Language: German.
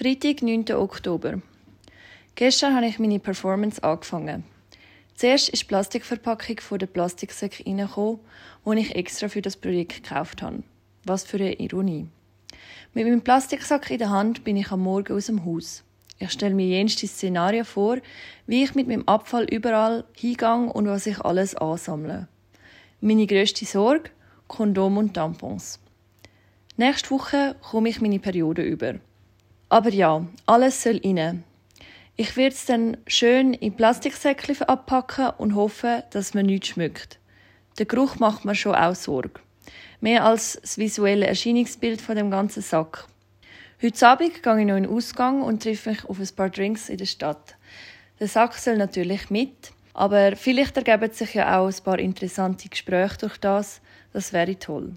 Freitag, 9. Oktober. Gestern habe ich meine Performance angefangen. Zuerst ist die Plastikverpackung von der Plastiksäcke reingekommen, die ich extra für das Projekt gekauft habe. Was für eine Ironie. Mit meinem Plastiksack in der Hand bin ich am Morgen aus dem Haus. Ich stelle mir jenste Szenarien vor, wie ich mit meinem Abfall überall hingehe und was ich alles ansammle. Meine grösste Sorge? Kondom und Tampons. Nächste Woche komme ich meine Periode über. Aber ja, alles soll rein. Ich werde es dann schön in Plastiksäckchen abpacken und hoffe, dass man nichts schmückt. Der Geruch macht mir schon auch Sorge. Mehr als das visuelle Erscheinungsbild von dem ganzen Sack. Heute Abend gehe ich noch in den Ausgang und treffe mich auf ein paar Drinks in der Stadt. Der Sack soll natürlich mit, aber vielleicht ergeben sich ja auch ein paar interessante Gespräche durch das. Das wäre toll.